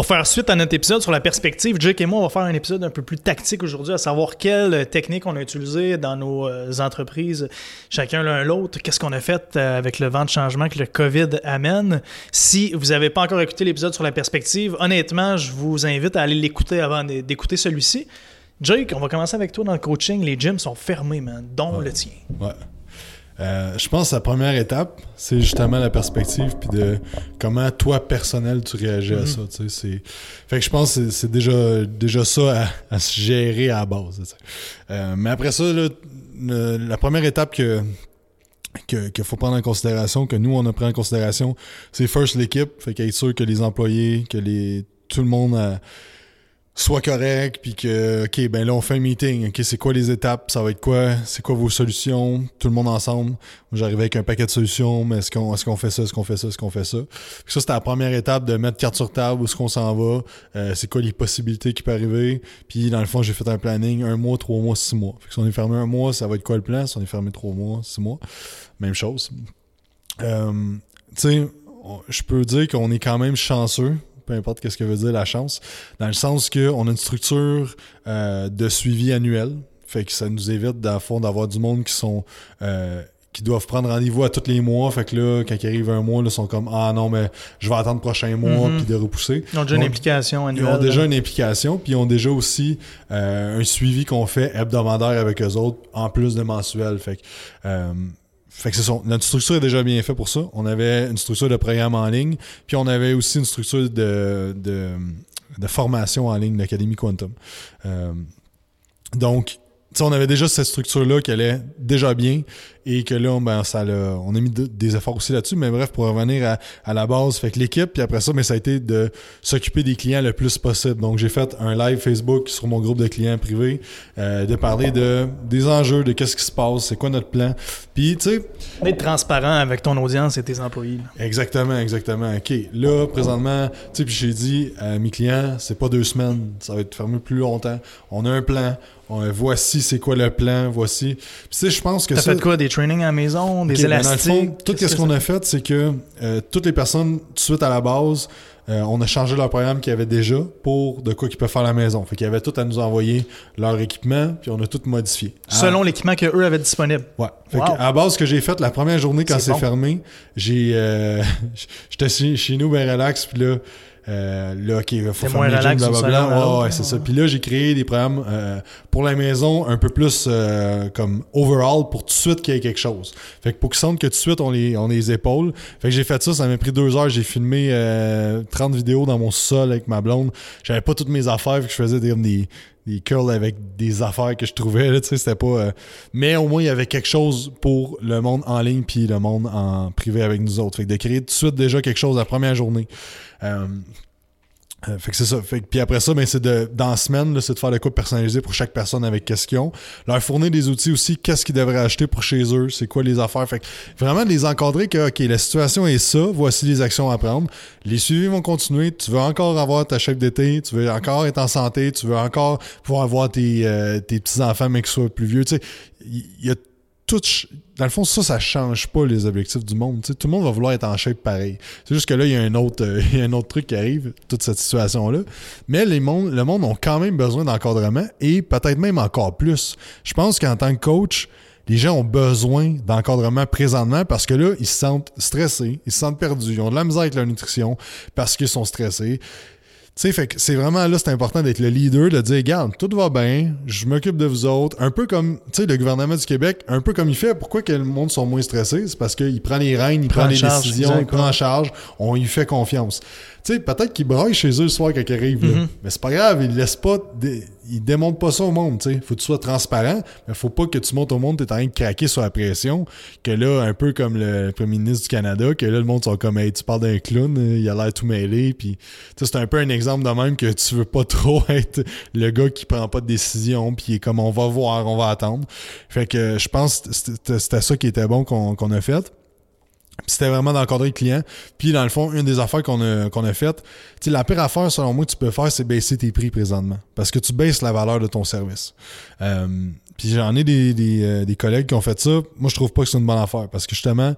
Pour faire suite à notre épisode sur la perspective, Jake et moi, on va faire un épisode un peu plus tactique aujourd'hui, à savoir quelles techniques on a utilisées dans nos euh, entreprises, chacun l'un l'autre, qu'est-ce qu'on a fait euh, avec le vent de changement que le COVID amène? Si vous n'avez pas encore écouté l'épisode sur la perspective, honnêtement, je vous invite à aller l'écouter avant d'écouter celui-ci. Jake, on va commencer avec toi dans le coaching. Les gyms sont fermés, man, dont le tien. Ouais. Euh, je pense que la première étape, c'est justement la perspective puis de comment toi personnel tu réagis à ça. C'est... Fait que je pense que c'est déjà, déjà ça à, se gérer à la base. Euh, mais après ça, la première étape que qu'il faut prendre en considération, que nous on a pris en considération, c'est first l'équipe, fait qu'être sûr que les employés, que les tout le monde a, soit correct, puis que, OK, ben là, on fait un meeting. OK, c'est quoi les étapes? Ça va être quoi? C'est quoi vos solutions? Tout le monde ensemble. J'arrivais avec un paquet de solutions, mais est-ce qu'on est qu'on fait ça? Est-ce qu'on fait ça? Est-ce qu'on fait ça? Puis ça, c'était la première étape de mettre carte sur table, où est-ce qu'on s'en va? Euh, c'est quoi les possibilités qui peuvent arriver? Puis, dans le fond, j'ai fait un planning un mois, trois mois, six mois. Fait que si on est fermé un mois, ça va être quoi le plan? Si on est fermé trois mois, six mois, même chose. Euh, tu sais, je peux dire qu'on est quand même chanceux peu importe ce que veut dire la chance, dans le sens qu'on a une structure euh, de suivi annuel, fait que ça nous évite, dans fond, d'avoir du monde qui sont euh, qui doivent prendre rendez-vous à tous les mois. Fait que là, quand il arrive un mois, ils sont comme Ah non, mais je vais attendre le prochain mois, mm-hmm. puis de repousser. Ils ont déjà une implication annuelle. Ils ont déjà une implication, puis ils ont déjà aussi euh, un suivi qu'on fait hebdomadaire avec eux autres, en plus de mensuel. Fait que fait que c'est Notre structure est déjà bien faite pour ça. On avait une structure de programme en ligne, puis on avait aussi une structure de, de, formation en ligne, l'Académie Quantum. Euh, donc, on avait déjà cette structure-là qui allait déjà bien et que là, ben, ça on a mis des efforts aussi là-dessus. Mais bref, pour revenir à, la base, fait que l'équipe, puis après ça, mais ça a été de s'occuper des clients le plus possible. Donc, j'ai fait un live Facebook sur mon groupe de clients privés, euh, de parler de des enjeux, de qu'est-ce qui se passe, c'est quoi notre plan. Puis, tu sais... D'être transparent avec ton audience et tes employés. Exactement, exactement. OK, là, présentement, tu sais, puis j'ai dit à mes clients, c'est pas deux semaines, ça va être fermé plus longtemps. On a un plan, voici c'est quoi le plan, voici. Puis, tu sais, je pense que ça... fait quoi, des trainings à la maison, des élastiques? tout ce qu'on a fait, c'est que euh, toutes les personnes, tout de suite à la base, euh, on a changé leur programme qu'ils avaient déjà pour de quoi qu'ils peuvent faire à la maison. Fait qu'ils avaient tout à nous envoyer leur équipement, puis on a tout modifié. Selon l'équipement qu'eux avaient disponible. Ouais. Fait à base, ce que j'ai fait la première journée quand c'est fermé, j'ai euh, j'étais chez nous bien relax, puis là, euh, là, OK, il faut faire les blablabla. ouais, c'est ça. Puis là, j'ai créé des programmes euh, pour la maison un peu plus euh, comme overall pour tout de suite qu'il y ait quelque chose. Fait que pour qu'ils sentent que tout de suite, on les, on les épaules. Fait que j'ai fait ça, ça m'a pris deux heures. J'ai filmé 30 vidéos dans mon sol avec ma blonde. J'avais pas toutes mes affaires, que je faisais des, des, des curls avec des affaires que je trouvais. Là, c'était pas, mais au moins, il y avait quelque chose pour le monde en ligne puis le monde en privé avec nous autres. Fait que de créer tout de suite déjà quelque chose la première journée. Euh, euh, fait que c'est ça. Fait puis après ça, ben, c'est de, dans la semaine, c'est de faire le coup personnalisé pour chaque personne avec qu'est-ce qu'ils ont. Leur fournir des outils aussi, qu'est-ce qu'ils devraient acheter pour chez eux, c'est quoi les affaires. Fait que vraiment de les encadrer que, OK, la situation est ça, voici les actions à prendre. Les suivis vont continuer. Tu veux encore avoir ta chef d'été, tu veux encore être en santé, tu veux encore pouvoir avoir tes, euh, tes petits-enfants, mais qu'ils soient plus vieux. Tu sais, il y a tout dans le fond, ça, ça change pas les objectifs du monde. tout le monde va vouloir être en shape pareil. C'est juste que là, il y a un autre, euh, un autre truc qui arrive, toute cette situation-là. Mais les mondes, le monde a quand même besoin d'encadrement et peut-être même encore plus. Je pense qu'en tant que coach, les gens ont besoin d'encadrement présentement parce que là, ils se sentent stressés, ils se sentent perdus, ils ont de la misère avec leur nutrition parce qu'ils sont stressés sais, fait que c'est vraiment là, c'est important d'être le leader, de dire, regarde, tout va bien, je m'occupe de vous autres. Un peu comme, tu sais, le gouvernement du Québec, un peu comme il fait. Pourquoi que le monde sont moins stressés? C'est parce qu'il prend les rênes, il prend, les décisions, il prend en charge, on lui fait confiance. Tu sais, peut-être qu'ils braillent chez eux le soir quand ils arrivent, mm-hmm. mais c'est pas grave, ils laissent pas, ils démontrent pas ça au monde, tu sais. Faut que tu sois transparent, mais faut pas que tu montes au monde, t'es en train de craquer sur la pression, que là, un peu comme le premier ministre du Canada, que là, le monde sont comme, hey, tu parles d'un clown, il a l'air tout mêlé, puis c'est un peu un exemple de même que tu veux pas trop être le gars qui prend pas de décision, puis est comme, on va voir, on va attendre. Fait que je pense que c'était ça qui était bon qu'on a fait c'était vraiment d'encadrer le client. Puis dans le fond, une des affaires qu'on a, qu'on a faites, la pire affaire selon moi que tu peux faire, c'est baisser tes prix présentement. Parce que tu baisses la valeur de ton service. Euh, puis j'en ai des, euh, des, collègues qui ont fait ça. Moi, je trouve pas que c'est une bonne affaire. Parce que justement,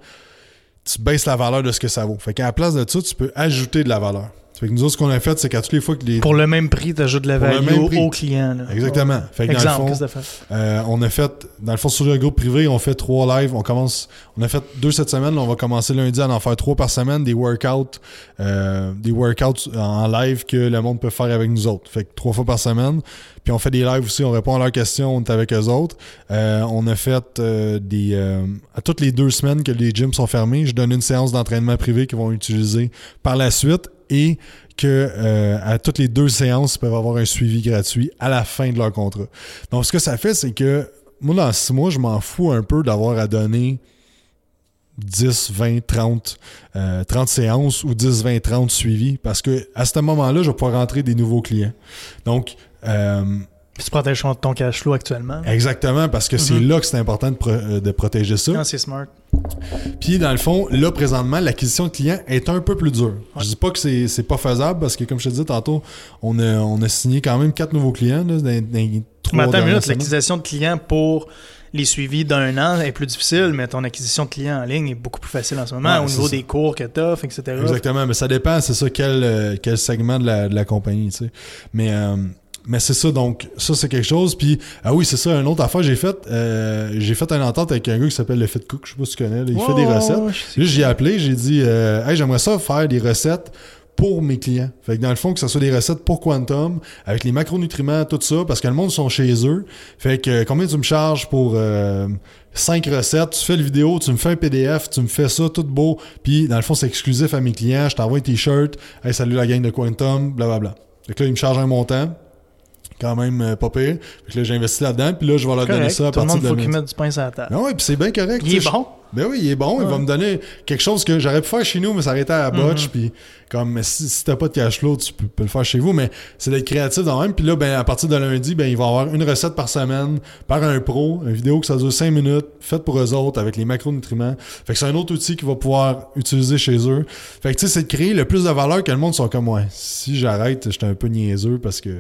tu baisses la valeur de ce que ça vaut. Fait qu'à la place de ça, tu peux ajouter de la valeur. Fait que nous autres, ce qu'on a fait, c'est qu'à toutes les fois que les. Pour le même prix, tu ajoutes de la value au, client. Exactement. Fait que Exemple, dans le fond, euh, on a fait, dans le fond, sur le groupe privé, on fait trois lives. On commence, on a fait deux cette semaine. on va commencer lundi à en faire trois par semaine, des workouts, euh, des workouts en live que le monde peut faire avec nous autres. Fait que trois fois par semaine. Puis on fait des lives aussi, on répond à leurs questions, on est avec eux autres. Euh, on a fait euh, des. Euh, à toutes les deux semaines que les gyms sont fermés, je donne une séance d'entraînement privé qu'ils vont utiliser par la suite et que à toutes les deux séances, ils peuvent avoir un suivi gratuit à la fin de leur contrat. Donc ce que ça fait, c'est que moi, dans six mois, je m'en fous un peu d'avoir à donner 10, 20, 30, 30 séances ou 10, 20, 30 suivis parce que à ce moment-là, je vais pouvoir rentrer des nouveaux clients. Donc, euh, tu protèges ton cash flow actuellement. Exactement, parce que c'est mhm. là que c'est important de, euh, protéger ça. Ah, c'est smart. Puis, dans le fond, là, présentement, l'acquisition de clients est un peu plus dure. Je dis pas que c'est pas faisable, parce que, comme je te disais tantôt, on a, on a signé quand même quatre nouveaux clients là, dans, dans Mais attends une minute, l'acquisition de clients pour les suivis d'un an est plus difficile, mais ton acquisition de clients en ligne est beaucoup plus facile en ce moment au niveau des cours que tu offres, etc. Exactement, mais ça dépend, c'est ça, quel, euh, quel segment de la, de la compagnie, tu sais. Mais mais c'est ça, donc ça c'est quelque chose. Puis ah oui, c'est ça, une autre affaire j'ai fait. Euh, j'ai fait une entente avec un gars qui s'appelle le Fit Cook, je sais pas si tu connais. il fait des recettes. Là, j'ai appelé, j'ai dit euh, Hey, j'aimerais ça faire des recettes pour mes clients. Fait que dans le fond, que ce soit des recettes pour Quantum, avec les macronutriments, tout ça, parce que le monde sont chez eux. Fait que combien tu me charges pour euh, 5 recettes, tu fais le vidéo, tu me fais un PDF, tu me fais ça tout beau, puis dans le fond, c'est exclusif à mes clients, je t'envoie un t-shirt, hey, salut la gang de Quantum, blablabla. Fait que là, il me charge un montant quand même euh, pas pire. Fait que là, j'ai investi là-dedans, puis là, je vais leur donner ça à partir de... Tout le monde, faut qu'il mette du pain sur la table. Ah oui, puis c'est bien correct. Il est bon? Ben oui, il est bon. Il va me donner quelque chose que j'aurais pu faire chez nous, mais ça arrêtait à la botch. Mhm. Puis comme si, si t'as pas de cash flow, tu peux, le faire chez vous. Mais c'est d'être créatif dans même. Puis là, ben, à partir de lundi, ben, il va y avoir une recette par semaine par un pro, une vidéo que ça dure 5 minutes, faite pour eux autres avec les macronutriments. Fait que c'est un autre outil qu'ils vont pouvoir utiliser chez eux. Fait que tu sais, c'est de créer le plus de valeur que le monde soit comme moi. Si j'arrête, j'étais un peu niaiseux parce que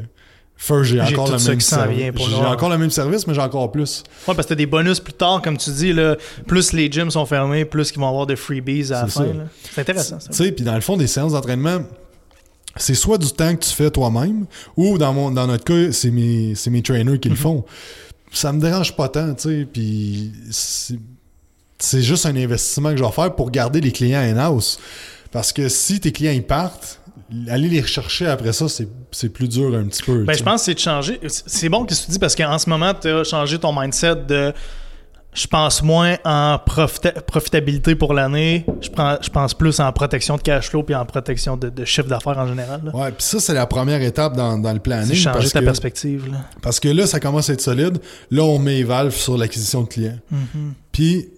J'ai encore, le même service. J'ai encore le même service, mais j'ai encore plus. Ouais, parce que t'as des bonus plus tard, comme tu dis, là, plus les gyms sont fermés, plus ils vont avoir de freebies à la fin. C'est intéressant, ça. Tu sais, puis dans le fond, des séances d'entraînement, c'est soit du temps que tu fais toi-même, ou dans, mon, dans notre cas, c'est mes, mes trainers qui le mhm. font. Ça me dérange pas tant, tu sais, puis c'est juste un investissement que je vais faire pour garder les clients in-house. Parce que si tes clients ils partent, aller les rechercher après ça, c'est plus dur un petit peu. Ben, je pense que c'est de changer. C'est bon que tu dis parce qu'en ce moment, tu as changé ton mindset de je pense moins en profitabilité pour l'année, je, je pense plus en protection de cash flow puis en protection de, chiffre d'affaires en général. Ouais, puis ça, c'est la première étape dans, le planning. Changer ta perspective. Parce que là, ça commence à être solide. Là, on met Valve sur l'acquisition de clients. Mm-hmm. Puis,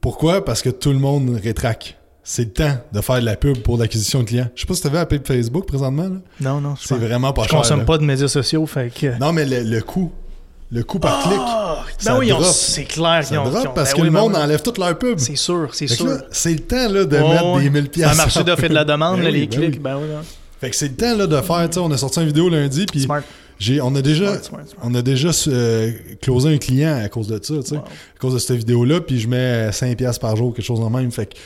pourquoi? Parce que tout le monde rétraque c'est le temps de faire de la pub pour l'acquisition de clients. Je sais pas si tu avais la pub Facebook présentement. Non, non. C'est vraiment pas je cher. Je consomme pas de médias sociaux. Fait que... Non, mais le, coût. Le coût par clic. Ah! Ben oui, c'est clair qu'ils ont. parce ben que le monde ben enlève toute leur pub. C'est sûr, c'est sûr. C'est le temps là, de mettre des 1000 pièces. Un marché d'offre et de la demande, ben les clics. Ben oui, Fait que c'est le temps là, de faire. On a sorti une vidéo lundi. Puis on a déjà, On a déjà euh, closé un client à cause de ça, à cause de cette vidéo-là, puis je mets 5 pièces par jour, quelque chose de même. Fait que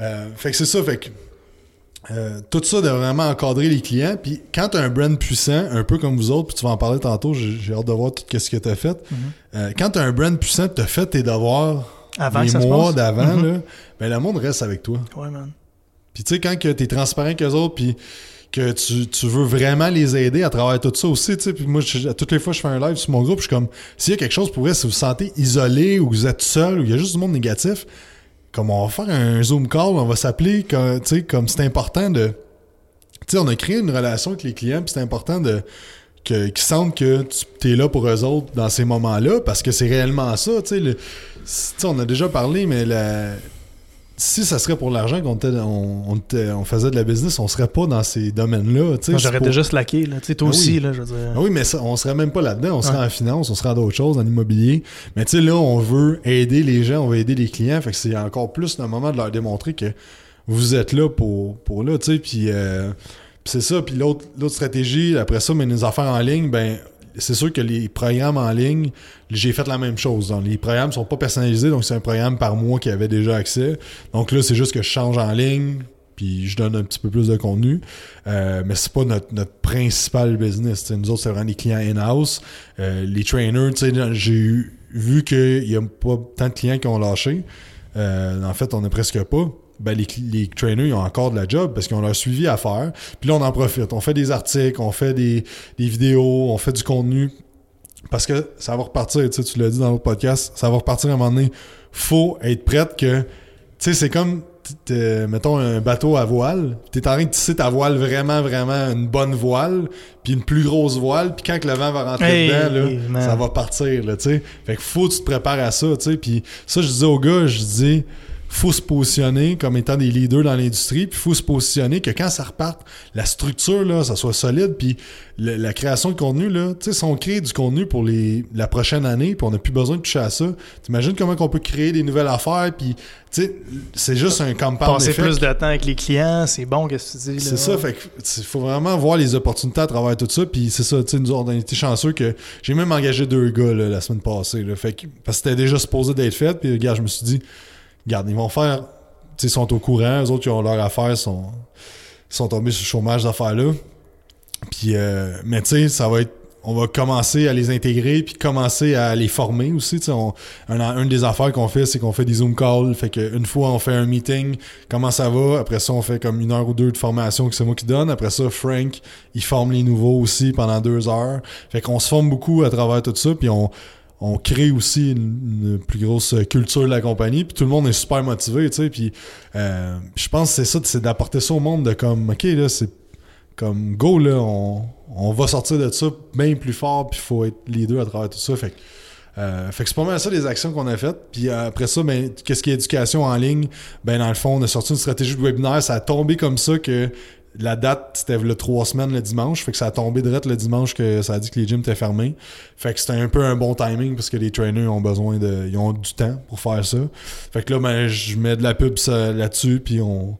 euh, fait que c'est ça, fait que euh, tout ça de vraiment encadrer les clients. Puis quand tu as un brand puissant, un peu comme vous autres, puis tu vas en parler tantôt, j'ai hâte de voir tout ce que tu as fait. Mm-hmm. Euh, quand tu as un brand puissant, tu as fait tes devoirs Avant les mois d'avant, mm-hmm. ben, le monde reste avec toi. Ouais, man. Puis tu sais, quand tu es transparent avec eux autres, puis que tu, veux vraiment les aider à travers tout ça aussi, tu sais. Puis moi, toutes les fois que je fais un live sur mon groupe, je suis comme, s'il y a quelque chose pour vous, si vous vous sentez isolé ou vous êtes seul ou il y a juste du monde négatif, comme on va faire un Zoom call, on va s'appeler comme, comme c'est important de. Tu sais, on a créé une relation avec les clients, puis c'est important de qu'ils sentent que tu es là pour eux autres dans ces moments-là, parce que c'est réellement ça. Tu sais, on a déjà parlé, mais la, si ça serait pour l'argent qu'on on, on, faisait de la business, on serait pas dans ces domaines-là. J'aurais déjà slacké, là. toi ah aussi, là, je veux dire. Ah oui, mais ça, on serait même pas là-dedans. On serait en finance, on serait dans d'autres choses, en immobilier. Mais tu sais, là, on veut aider les gens, on veut aider les clients. Fait que c'est encore plus le moment de leur démontrer que vous êtes là pour, pour là, tu sais. Puis euh, c'est ça. Puis l'autre stratégie, après ça, mais nos affaires en ligne, ben c'est sûr que les programmes en ligne, j'ai fait la même chose. les programmes sont pas personnalisés, donc c'est un programme par mois qui avait déjà accès. Donc là, c'est juste que je change en ligne, puis je donne un petit peu plus de contenu. Euh, mais c'est pas notre, principal business. Nous autres, c'est vraiment les clients in-house. Euh, les trainers, j'ai vu qu'il y a pas tant de clients qui ont lâché. Euh, en fait, on n'est presque pas. Ben, les, les, trainers ils ont encore de la job parce qu'ils ont leur suivi à faire. Puis là, on en profite. On fait des articles, on fait des, des vidéos, on fait du contenu. Parce que ça va repartir, tu l'as dit dans l'autre podcast, ça va repartir à un moment donné. Faut être prête que. Tu sais, c'est comme mettons un bateau à voile, tu es en train de tisser ta voile vraiment, vraiment une bonne voile, puis une plus grosse voile, puis quand le vent va rentrer dedans, là, ça va partir, là, tu sais. Fait que faut que tu te prépares à ça, tu sais. Puis ça, je disais aux gars, je dis, faut se positionner comme étant des leaders dans l'industrie, puis faut se positionner que quand ça reparte, la structure, là, ça soit solide, puis la création de contenu, là, tu sais, si on crée du contenu pour les, la prochaine année, puis on n'a plus besoin de toucher à ça, t'imagines comment on peut créer des nouvelles affaires, puis, tu sais, c'est juste un compound Passer plus de temps avec les clients, c'est bon, qu'est-ce que tu dis, C'est ça, fait il faut vraiment voir les opportunités à travers tout ça, puis c'est ça, tu sais, nous, on a été chanceux que j'ai même engagé deux gars, la semaine passée, là, fait que, parce que c'était déjà supposé d'être fait, puis, regarde, je me suis dit, Regarde, ils vont faire. Ils sont au courant, eux autres qui ont leur affaire sont, sont tombés sur le chômage d'affaires-là. Puis, euh, mais tu sais, ça va être. On va commencer à les intégrer puis commencer à les former aussi. Un, une des affaires qu'on fait, c'est qu'on fait des Zoom calls. Fait qu'une fois, on fait un meeting, comment ça va? Après ça, on fait comme une heure ou deux de formation que c'est moi qui donne. Après ça, Frank, il forme les nouveaux aussi pendant deux heures. Fait qu'on se forme beaucoup à travers tout ça. Puis on, on crée aussi une, plus grosse culture de la compagnie, puis tout le monde est super motivé, tu sais, puis euh, je pense que c'est ça, c'est d'apporter ça au monde de comme, ok, là, c'est comme, go, là, on, va sortir de ça bien plus fort, puis il faut être les deux à travers tout ça, fait que euh, fait que c'est pas mal ça les actions qu'on a faites. Puis après ça, ben, qu'est-ce qui est éducation en ligne? Ben dans le fond, on a sorti une stratégie de webinaire. Ça a tombé comme ça que la date, c'était le trois semaines le dimanche. Fait que ça a tombé direct le dimanche que ça a dit que les gyms étaient fermés. Fait que c'était un peu un bon timing parce que les trainers ont besoin de. Ils ont du temps pour faire ça. Fait que là, ben, je mets de la pub là-dessus, puis on,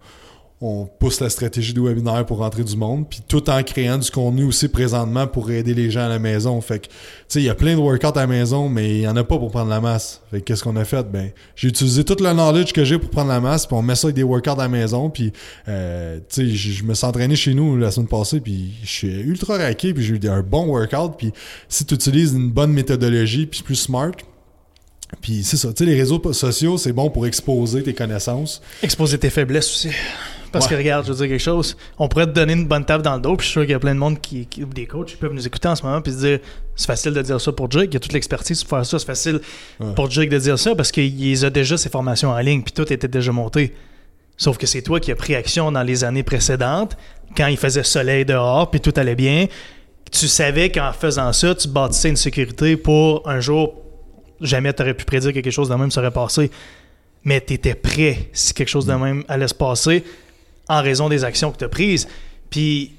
on pousse la stratégie de webinaire pour rentrer du monde, puis tout en créant du contenu aussi présentement pour aider les gens à la maison. Fait que, tu sais, il y a plein de workouts à la maison, mais il y en a pas pour prendre la masse. Fait que qu'est-ce qu'on a fait? Ben, j'ai utilisé tout le knowledge que j'ai pour prendre la masse, puis on met ça avec des workouts à la maison, puis, euh, tu sais, je me suis entraîné chez nous la semaine passée, puis je suis ultra raqué, puis j'ai eu un bon workout, puis si tu utilises une bonne méthodologie, puis plus smart, puis c'est ça, tu sais, les réseaux sociaux, c'est bon pour exposer tes connaissances. Exposer tes faiblesses aussi. Parce que regarde, je veux dire quelque chose, on pourrait te donner une bonne table dans le dos, puis je suis sûr qu'il y a plein de monde qui, des coachs qui peuvent nous écouter en ce moment, puis se dire c'est facile de dire ça pour Jake, il y a toute l'expertise pour faire ça, c'est facile pour Jake de dire ça parce qu'il a déjà ses formations en ligne, puis tout était déjà monté. Sauf que c'est toi qui as pris action dans les années précédentes, quand il faisait soleil dehors, puis tout allait bien. Tu savais qu'en faisant ça, tu bâtissais une sécurité pour un jour, jamais tu aurais pu prédire que quelque chose de même serait passé. Mais tu étais prêt si quelque chose de mm. même allait se passer en raison des actions que tu as prises. Puis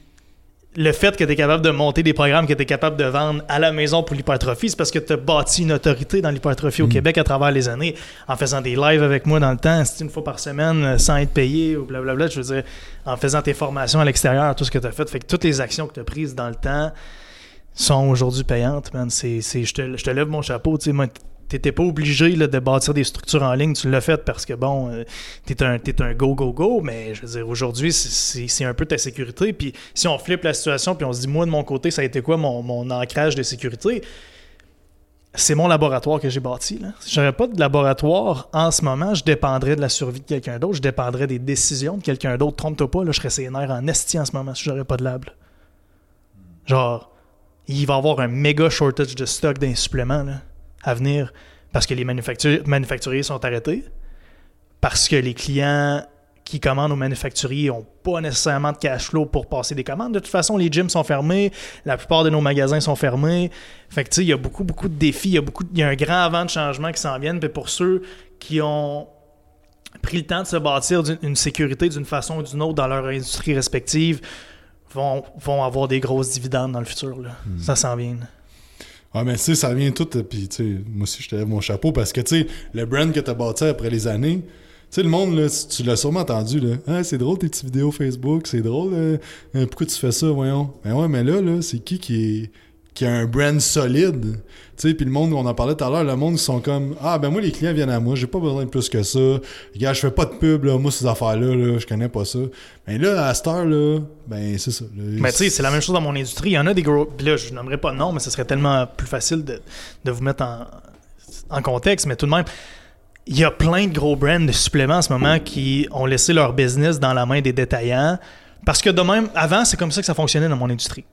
le fait que tu es capable de monter des programmes que tu es capable de vendre à la maison pour l'hypertrophie, c'est parce que tu as bâti une autorité dans l'hypertrophie au mm. Québec à travers les années, en faisant des lives avec moi dans le temps, une fois par semaine, euh, sans être payé ou blablabla. Je veux dire, en faisant tes formations à l'extérieur, tout ce que tu as fait. Fait que toutes les actions que tu as prises dans le temps sont aujourd'hui payantes, man. C'est, je, te, je te lève mon chapeau. Tu sais, t'étais pas obligé de bâtir des structures en ligne, tu l'as fait parce que bon, euh, t'es un, es un go, go, go, mais je veux dire, aujourd'hui, c'est un peu ta sécurité. Puis si on flippe la situation, puis on se dit, moi, de mon côté, ça a été quoi mon, mon ancrage de sécurité? C'est mon laboratoire que j'ai bâti. Là. Si j'aurais pas de laboratoire en ce moment, je dépendrais de la survie de quelqu'un d'autre, je dépendrais des décisions de quelqu'un d'autre. Trompe-toi pas, là, je serais sénère en esti en ce moment si j'aurais pas de lab. Genre, il va y avoir un méga shortage de stock d'un supplément. À venir parce que les manufacturiers sont arrêtés, parce que les clients qui commandent aux manufacturiers n'ont pas nécessairement de cash flow pour passer des commandes. De toute façon, les gyms sont fermés, la plupart de nos magasins sont fermés. Fait que, il y a beaucoup, beaucoup de défis, il y a, un grand avant de changement qui s'en viennent. Pour ceux qui ont pris le temps de se bâtir sécurité d'une façon ou d'une autre dans leur industrie respective, vont, vont avoir des grosses dividendes dans le futur. Hmm. Ça s'en vient. Ah, mais tu sais, ça vient tout. Puis, tu sais, moi aussi, je te lève mon chapeau parce que, tu sais, le brand que tu as bâti après les années, tu sais, le monde, là, tu l'as sûrement entendu, là. Ah, c'est drôle tes petites vidéos Facebook, c'est drôle. Euh, pourquoi tu fais ça, voyons? Ben ouais, mais là, là, c'est qui qui est qui a un brand solide. Tu sais, puis le monde, on en parlait tout à l'heure, le monde, ils sont comme Ah, ben moi, les clients viennent à moi, j'ai pas besoin de plus que ça. Regarde, je fais pas de pub, là, moi, ces affaires-là, là, je connais pas ça. Mais là, à cette heure-là, ben, c'est ça. mais tu sais, c'est la même chose dans mon industrie. Il y en a des gros. Puis là, je n'aimerais pas de nom, mais ce serait tellement plus facile de, de vous mettre en, en contexte, mais tout de même il y a plein de gros brands de suppléments en ce moment qui ont laissé leur business dans la main des détaillants. Parce que de même, avant, c'est comme ça que ça fonctionnait dans mon industrie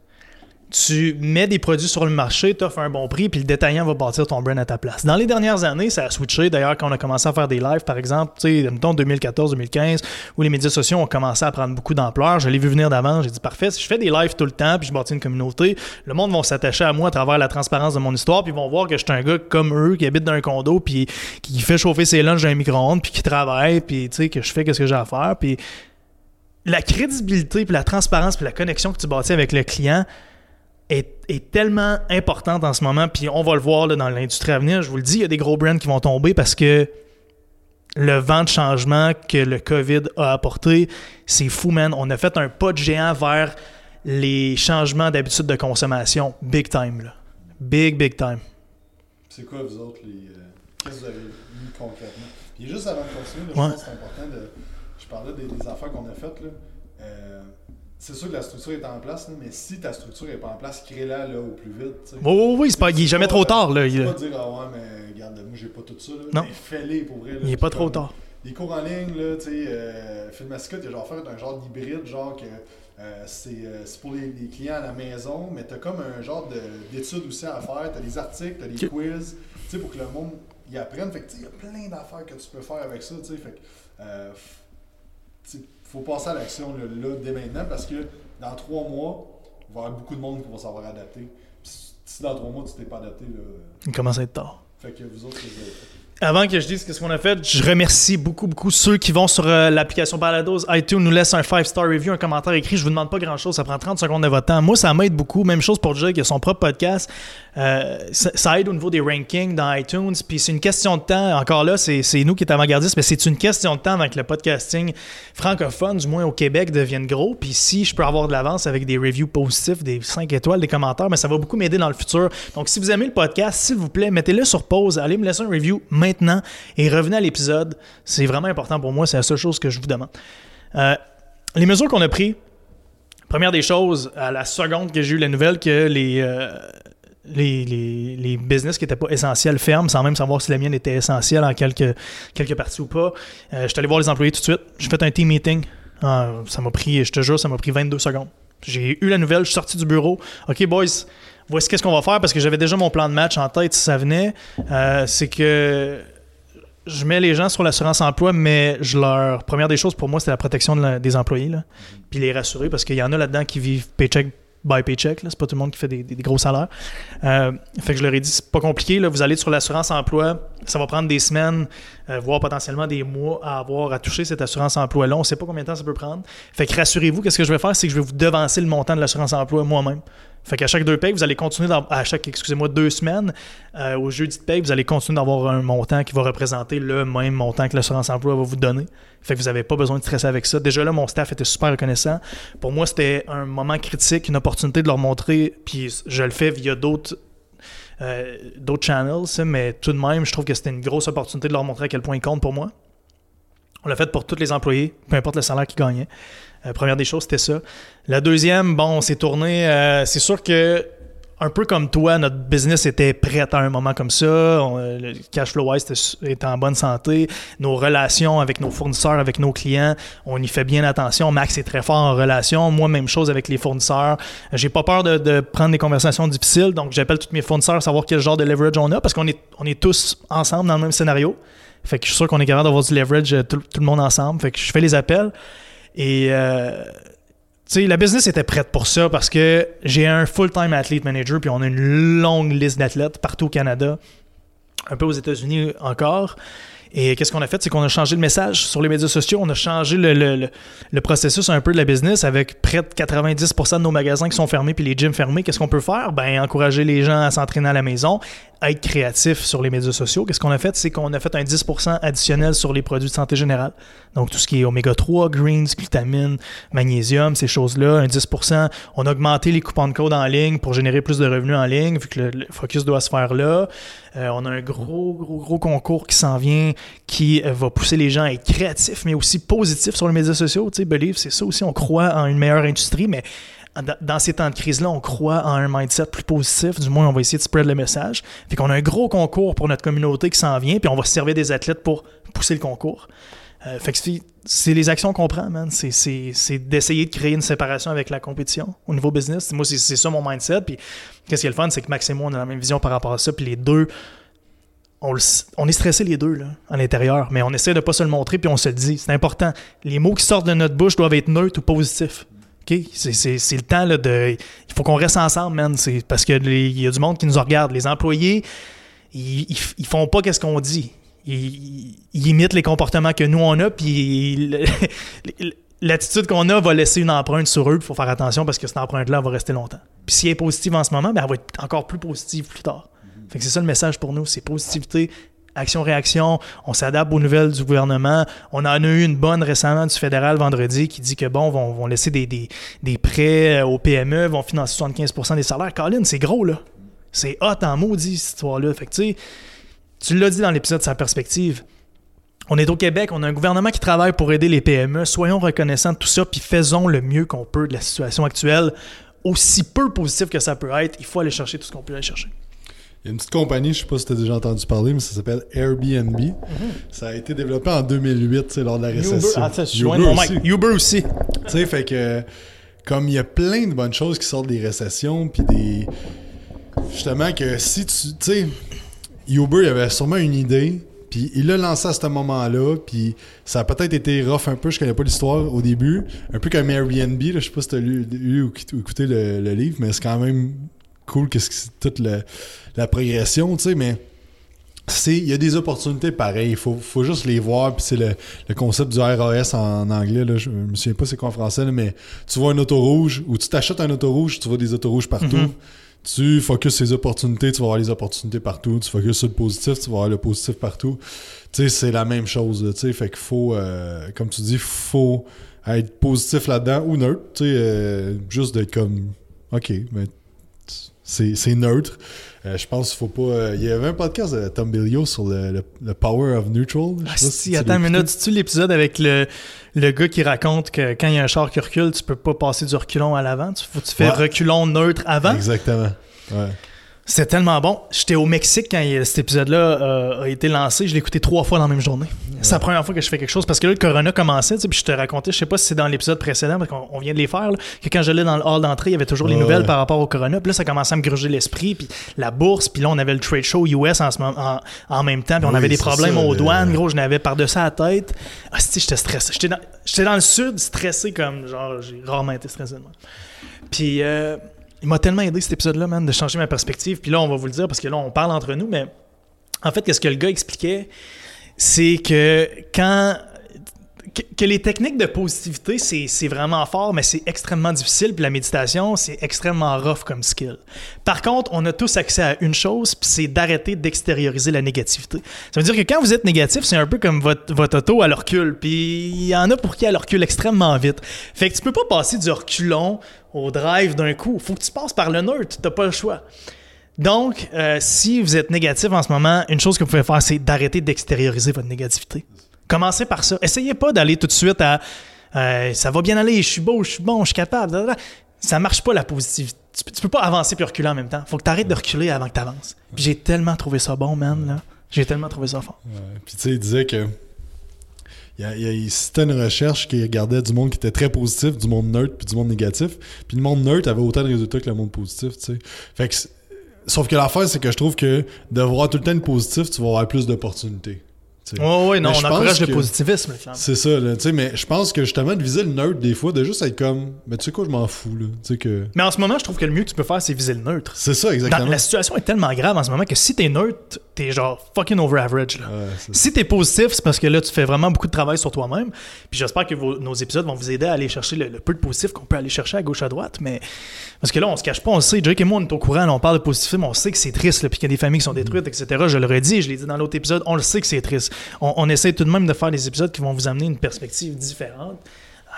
tu mets des produits sur le marché, tu offres un bon prix, puis le détaillant va bâtir ton brand à ta place. Dans les dernières années, ça a switché. D'ailleurs, quand on a commencé à faire des lives, par exemple, tu sais, 2014-2015, où les médias sociaux ont commencé à prendre beaucoup d'ampleur, je l'ai vu venir d'avant, j'ai dit parfait, si je fais des lives tout le temps, puis je bâtis une communauté, le monde va s'attacher à moi à travers la transparence de mon histoire, puis ils vont voir que je suis un gars comme eux, qui habite dans un condo, puis qui fait chauffer ses lunchs dans un micro-ondes, puis qui travaille, puis tu sais, que je fais ce que j'ai à faire, puis la crédibilité, puis la transparence, puis la connexion que tu bâtis avec le client, est, tellement importante en ce moment, puis on va le voir dans l'industrie à venir. Je vous le dis, il y a des gros brands qui vont tomber parce que le vent de changement que le COVID a apporté, c'est fou, man. On a fait un pas de géant vers les changements d'habitude de consommation. Big time, là. Big, big time. C'est quoi, vous autres, les. Euh, qu'est-ce que vous avez mis concrètement? Puis juste avant de continuer, je pense que c'est important de. Je parlais des, affaires qu'on a faites, là. Euh, c'est sûr que la structure est en place, mais si ta structure n'est pas en place, crée-la là, au plus vite. Oui, oui, oui, c'est pas, il n'est jamais trop tard. Là, il pas dire, ah ouais, mais regarde, moi, j'ai pas tout ça. Là. Non. Mais fais-les pour vrai. Là, il n'est pas trop tard. Les cours en ligne, là, tu sais, euh, Filmascope, il a genre faire un genre d'hybride, genre que euh, euh, c'est pour les, clients à la maison, mais tu as comme un genre d'études aussi à faire. Tu as des articles, tu as des quiz, tu sais, pour que le monde y apprenne. Fait que, il y a plein d'affaires que tu peux faire avec ça, tu sais. Fait que, euh, faut passer à l'action là, dès maintenant parce que dans trois mois, il va y avoir beaucoup de monde qui va savoir adapter. si dans trois mois, tu t'es pas adapté, là, il commence à être tard. Fait que vous autres, avant que je dise ce qu'on a fait, je remercie beaucoup, beaucoup ceux qui vont sur euh, l'application Balados, iTunes, nous laissent un 5-star review, un commentaire écrit. Je vous demande pas grand-chose, ça prend 30 secondes de votre temps. Moi, ça m'aide beaucoup. Même chose pour Jay qui a son propre podcast. Euh, ça, aide au niveau des rankings dans iTunes. Puis c'est une question de temps. Encore là, c'est nous qui est avant-gardistes, mais c'est une question de temps avec le podcasting francophone, du moins au Québec, devienne gros. Puis si je peux avoir de l'avance avec des reviews positifs, des 5 étoiles, des commentaires, mais ça va beaucoup m'aider dans le futur. Donc si vous aimez le podcast, s'il vous plaît, mettez-le sur pause. Allez me laisser un review et revenez à l'épisode. C'est vraiment important pour moi. C'est la seule chose que je vous demande. Euh, les mesures qu'on a prises, première des choses, à la seconde que j'ai eu la nouvelle que les, euh, les, les, business qui n'étaient pas essentiels ferment, sans même savoir si la mienne était essentielle en quelques, quelques parties ou pas. Euh, je suis allé voir les employés tout de suite. J'ai fait un team meeting. Ah, ça m'a pris, je te jure, ça m'a pris 22 secondes. J'ai eu la nouvelle, je suis sorti du bureau. OK, boys, voici qu'est-ce qu'on va faire? Parce que j'avais déjà mon plan de match en tête si ça venait. Euh, c'est que je mets les gens sur l'assurance emploi, mais je leur. Première des choses pour moi, c'est la protection des employés. Là. Puis les rassurer parce qu'il y en a là-dedans qui vivent paycheck by paycheck. C'est pas tout le monde qui fait des, gros salaires. Euh, fait que je leur ai dit, c'est pas compliqué. Là, vous allez sur l'assurance emploi. Ça va prendre des semaines, euh, voire potentiellement des mois à avoir à toucher cette assurance emploi-là. On sait pas combien de temps ça peut prendre. Fait que rassurez-vous, qu'est-ce que je vais faire, c'est que je vais vous devancer le montant de l'assurance emploi moi-même. Fait qu'à chaque deux payes, vous allez continuer à chaque, excusez-moi, deux semaines, euh, au jeudi de paye, vous allez continuer d'avoir un montant qui va représenter le même montant que l'assurance emploi va vous donner. Fait que vous n'avez pas besoin de stresser avec ça. Déjà là, mon staff était super reconnaissant. Pour moi, c'était un moment critique, une opportunité de leur montrer, puis je le fais via d'autres euh, d'autres channels, mais tout de même, je trouve que c'était une grosse opportunité de leur montrer à quel point ils comptent pour moi. On l'a fait pour tous les employés, peu importe le salaire qu'ils gagnaient. Euh, première des choses, c'était ça. La deuxième, bon, on s'est tourné. Euh, c'est sûr que un peu comme toi, notre business était prêt à un moment comme ça. le cash flow wise était, en bonne santé. Nos relations avec nos fournisseurs, avec nos clients, on y fait bien attention. Max est très fort en relation. Moi, même chose avec les fournisseurs. J'ai pas peur de, prendre des conversations difficiles. Donc, j'appelle tous mes fournisseurs à savoir quel genre de leverage on a parce qu'on est, on est tous ensemble dans le même scénario. Fait que je suis sûr qu'on est capable d'avoir du leverage euh, tout, tout, le monde ensemble. Fait que je fais les appels. Et euh, la business était prête pour ça parce que j'ai un full-time athlete manager, puis on a une longue liste d'athlètes partout au Canada, un peu aux États-Unis encore. Et qu'est-ce qu'on a fait? C'est qu'on a changé le message sur les médias sociaux. On a changé le, processus un peu de la business avec près de 90% de nos magasins qui sont fermés puis les gyms fermés. Qu'est-ce qu'on peut faire? Ben, encourager les gens à s'entraîner à la maison être créatif sur les médias sociaux. Qu'est-ce qu'on a fait? C'est qu'on a fait un 10% additionnel sur les produits de santé générale. Donc, tout ce qui est oméga 3, greens, glutamine, magnésium, ces choses-là, un 10%. On a augmenté les coupons de code en ligne pour générer plus de revenus en ligne, vu que le, focus doit se faire là. Euh, on a un gros, gros, gros concours qui s'en vient qui euh, va pousser les gens à être créatifs, mais aussi positifs sur les médias sociaux. Tu sais, Believe, c'est ça aussi. On croit en une meilleure industrie, mais dans ces temps de crise-là, on croit en un mindset plus positif. Du moins, on va essayer de spread le message. Fait qu'on a un gros concours pour notre communauté qui s'en vient, puis on va servir des athlètes pour pousser le concours. Euh, fait que c'est les actions qu'on prend, man. C'est d'essayer de créer une séparation avec la compétition au niveau business. Moi, c'est ça mon mindset. Puis qu'est-ce qui est le fun, c'est que Max et moi, on a la même vision par rapport à ça. Puis les deux, on, est stressé les deux, là, à l'intérieur. Mais on essaie de pas se le montrer, puis on se le dit. C'est important. Les mots qui sortent de notre bouche doivent être neutres ou positifs. C'est le temps là, de. Il faut qu'on reste ensemble, man. Parce qu'il y a du monde qui nous regarde. Les employés, ils, ils, font pas qu'est-ce qu'on dit. Ils, imitent les comportements que nous on a, puis l'attitude qu'on a va laisser une empreinte sur eux. Il faut faire attention parce que cette empreinte-là va rester longtemps. Puis si elle est positive en ce moment, ben, elle va être encore plus positive plus tard. Fait que c'est ça le message pour nous, c'est positivité, action-réaction, on s'adapte aux nouvelles du gouvernement. On en a eu une bonne récemment du fédéral vendredi qui dit que bon, vont, vont laisser des, des, prêts aux PME, vont financer 75% des salaires. Colin, c'est gros, là. C'est hot en maudit, cette histoire-là. Fait que tu tu l'as dit dans l'épisode de sa perspective. On est au Québec, on a un gouvernement qui travaille pour aider les PME. Soyons reconnaissants de tout ça, puis faisons le mieux qu'on peut de la situation actuelle. Aussi peu positif que ça peut être, il faut aller chercher tout ce qu'on peut aller chercher. Il y a une petite compagnie, je ne sais pas si tu as déjà entendu parler, mais ça s'appelle Airbnb. Ça a été développé en 2008, lors de la récession. Ah, Uber, Uber, aussi. Uber aussi. tu sais, fait que comme il y a plein de bonnes choses qui sortent des récessions, puis des justement que si tu tu sais Uber il avait sûrement une idée, puis il l'a lancé à ce moment-là, puis ça a peut-être été rough un peu, je connais pas l'histoire au début, un peu comme Airbnb, là, je sais pas si tu as lu, ou écouté le, le livre, mais c'est quand même cool que c'est toute la progression, tu sais, mais il y a des opportunités pareilles. Il faut, faut, juste les voir. Puis c'est le, concept du RAS en, anglais. Là, je me souviens pas c'est quoi en français, mais tu vois un auto rouge ou tu t'achètes un auto rouge, tu vois des autos rouges partout. Mm-hmm. Tu focuses sur les opportunités, tu vas avoir les opportunités partout. Tu focuses sur le positif, tu vas avoir le positif partout. Tu sais, c'est la même chose. Tu sais, fait qu'il faut, euh, comme tu dis, faut être positif là-dedans ou neutre. Tu sais, euh, juste d'être comme, OK, mais c'est neutre. Euh, je pense qu'il faut pas. Euh, il y avait un podcast de Tom Billio sur le, Power of Neutral. Ah, si, attends une minute, tu l'épisode avec le, le gars qui raconte que quand il y a un char qui recule, tu peux pas passer du reculon à l'avant? Tu, faut, tu fais reculon neutre avant? Exactement. Ouais. C'était tellement bon. J'étais au Mexique quand cet épisode-là euh, a été lancé. Je l'ai écouté trois fois dans la même journée. C'est la première fois que je fais quelque chose parce que là, le Corona commençait. Puis je te racontais, je sais pas si c'est dans l'épisode précédent, parce qu'on vient de les faire, que quand j'allais dans le hall d'entrée, il y avait toujours les nouvelles par rapport au Corona. Puis là, ça commençait à me gruger l'esprit. Puis la bourse. Puis là, on avait le trade show US en, ce moment, en, même temps. Puis on avait des problèmes aux douanes. Gros, je n'avais par-dessus la tête. Ah, j'étais stressé. J'étais dans, dans, le sud, stressé comme genre, j'ai rarement été stressé. Puis. Euh, il m'a tellement aidé cet épisode-là, man, de changer ma perspective. Puis là, on va vous le dire parce que là, on parle entre nous, mais en fait, qu'est-ce que le gars expliquait, c'est que quand que, les techniques de positivité, c'est vraiment fort, mais c'est extrêmement difficile. Puis la méditation, c'est extrêmement rough comme skill. Par contre, on a tous accès à une chose, puis c'est d'arrêter d'extérioriser la négativité. Ça veut dire que quand vous êtes négatif, c'est un peu comme votre, votre auto à recul. Puis il y en a pour qui elle recule extrêmement vite. Fait que tu peux pas passer du reculon au drive d'un coup. Faut que tu passes par le neutre. T'as pas le choix. Donc, euh, si vous êtes négatif en ce moment, une chose que vous pouvez faire, c'est d'arrêter d'extérioriser votre négativité. Commencez par ça. Essayez pas d'aller tout de suite à euh, ça va bien aller, je suis beau, je suis bon, je suis capable. Ça marche pas la positivité. Tu, peux pas avancer puis reculer en même temps. Faut que tu arrêtes de reculer avant que tu avances. j'ai tellement trouvé ça bon, man. Là. J'ai tellement trouvé ça fort. Puis tu sais, il disait que il, citait une recherche qui regardait du monde qui était très positif, du monde neutre puis du monde négatif. Puis le monde neutre avait autant de résultats que le monde positif, tu sais. Fait que, sauf que l'affaire, c'est que je trouve que de voir tout le temps le positif, tu vas avoir plus d'opportunités. Oui, oui, non, on encourage le positivisme. C'est ça, là, mais je pense que justement, de viser le neutre, des fois, de juste être comme, mais tu sais quoi, je m'en fous. Là, que... Mais en ce moment, je trouve que le mieux que tu peux faire, c'est viser le neutre. C'est ça, exactement. la situation est tellement grave en ce moment que si t'es neutre, t'es genre fucking over average. Là. si t'es positif, c'est parce que là, tu fais vraiment beaucoup de travail sur toi-même. Puis j'espère que nos épisodes vont vous aider à aller chercher le, peu de positif qu'on peut aller chercher à gauche à droite. Mais parce que là, on se cache pas, on sait, Jake et moi, on est au courant, on parle de positif, mais on sait que c'est triste, puis qu'il y a des familles qui sont détruites, etc. Je le redis, je l'ai dit dans l'autre épisode, on le sait que c'est triste. On, on essaie tout de même de faire des épisodes qui vont vous amener une perspective différente.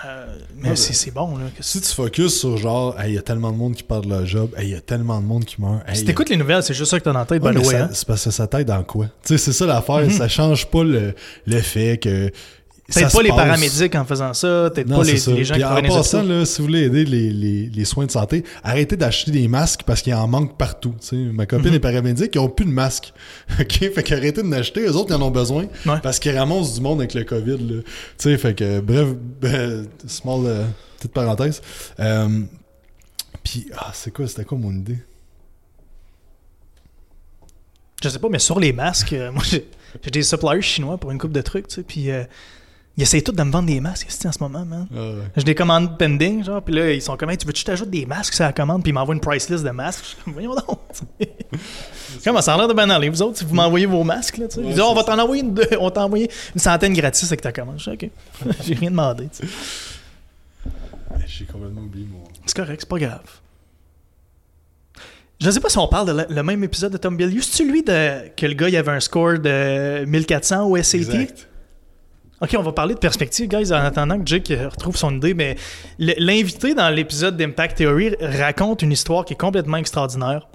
Euh, mais c'est bon. Là, si tu focuses sur genre, il y a tellement de monde qui perd leur job, il y a tellement de monde qui meurt. si t'écoutes les nouvelles, c'est juste ça que t'as dans la tête, ouais, hein. C'est parce que ça t'aide dans quoi? Tu sais, c'est ça l'affaire. Mhm. Ça change pas le, le fait que Peut-être pas les paramédics en faisant ça, peut-être pas les, les, gens qui en passant, là, si vous voulez aider les, les, les soins de santé, arrêtez d'acheter des masques parce qu'il en manque partout. Ma copine mhm. est paramédic, ils ont plus de masques. OK? Fait qu'arrêtez de l'acheter, eux autres, ils en ont besoin parce qu'ils ramassent du monde avec le COVID. Fait que, bref, ben, small, euh, petite parenthèse. Euh, Puis, ah, c'est quoi, c'était quoi mon idée? Je sais pas, mais sur les masques, euh, moi, j'ai des suppliers chinois pour une coupe de trucs, tu sais, puis... Euh, ils essayent tous de me vendre des masques en ce moment, man. Ah J'ai des commandes pending, genre, puis là, ils sont comme, tu veux que je t'ajoute des masques sur la commande, puis ils m'envoient une price list de masques? Je voyons donc. Comment ça a l'air de banal, vous autres, si vous m'envoyez vos masques, là, tu sais? ils disent, on va t'en envoyer une, on t'a envoyé une centaine gratis avec ta commande. Je ok. J'ai rien demandé, tu sais. J'ai complètement oublié, moi. C'est correct, c'est pas grave. Je sais pas si on parle de le, même épisode de Tom Bill. C'est celui de que le gars il avait un score de 1400 au SAT. Exact. OK, on va parler de perspective, guys, en attendant que Jake retrouve son idée. Mais l'invité dans l'épisode d'Impact Theory raconte une histoire qui est complètement extraordinaire.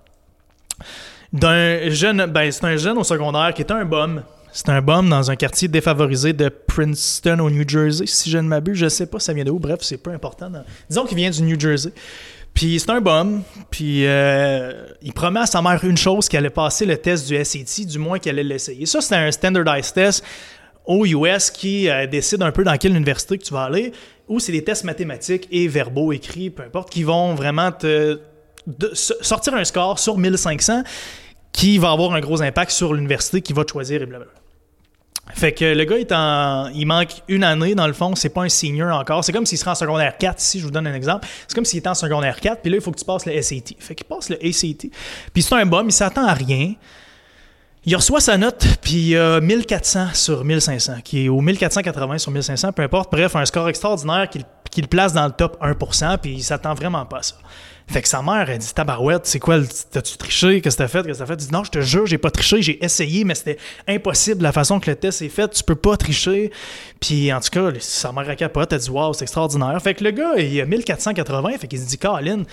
D'un jeune, ben, c'est un jeune au secondaire qui est un bum. C'est un bum dans un quartier défavorisé de Princeton au New Jersey, si je ne m'abuse. Je sais pas ça vient de où. Bref, c'est peu important. Disons qu'il vient du New Jersey. Puis c'est un bum, puis euh, il promet à sa mère une chose, qu'elle allait passer le test du SAT, du moins qu'elle allait l'essayer. Ça, c'est un standardized test aux US qui euh, décide un peu dans quelle université tu vas aller, ou c'est des tests mathématiques et verbaux écrits, peu importe, qui vont vraiment te sortir un score sur 1500 qui va avoir un gros impact sur l'université qui va te choisir et blablabla. Fait que le gars est en. Il manque une année, dans le fond, c'est pas un senior encore. C'est comme s'il serait en secondaire 4, si je vous donne un exemple. C'est comme s'il était en secondaire 4, puis là, il faut que tu passes le SAT. Fait qu'il passe le ACT. Puis c'est un bum, il s'attend à rien. Il reçoit sa note, puis a 1400 sur 1500, qui est au 1480 sur 1500, peu importe. Bref, un score extraordinaire qui, le place dans le top 1%, puis il s'attend vraiment pas à ça. Fait que sa mère, elle dit Tabarouette, c'est quoi T'as-tu triché? Qu'est-ce que t'as fait? Qu'est-ce que t'as fait? Il dit Non, je te jure, j'ai pas triché, j'ai essayé, mais c'était impossible la façon que le test est fait. Tu peux pas tricher. Puis en tout cas, sa mère à capote, elle dit Waouh, c'est extraordinaire. Fait que le gars, il a 1480, fait qu'il se dit Caroline,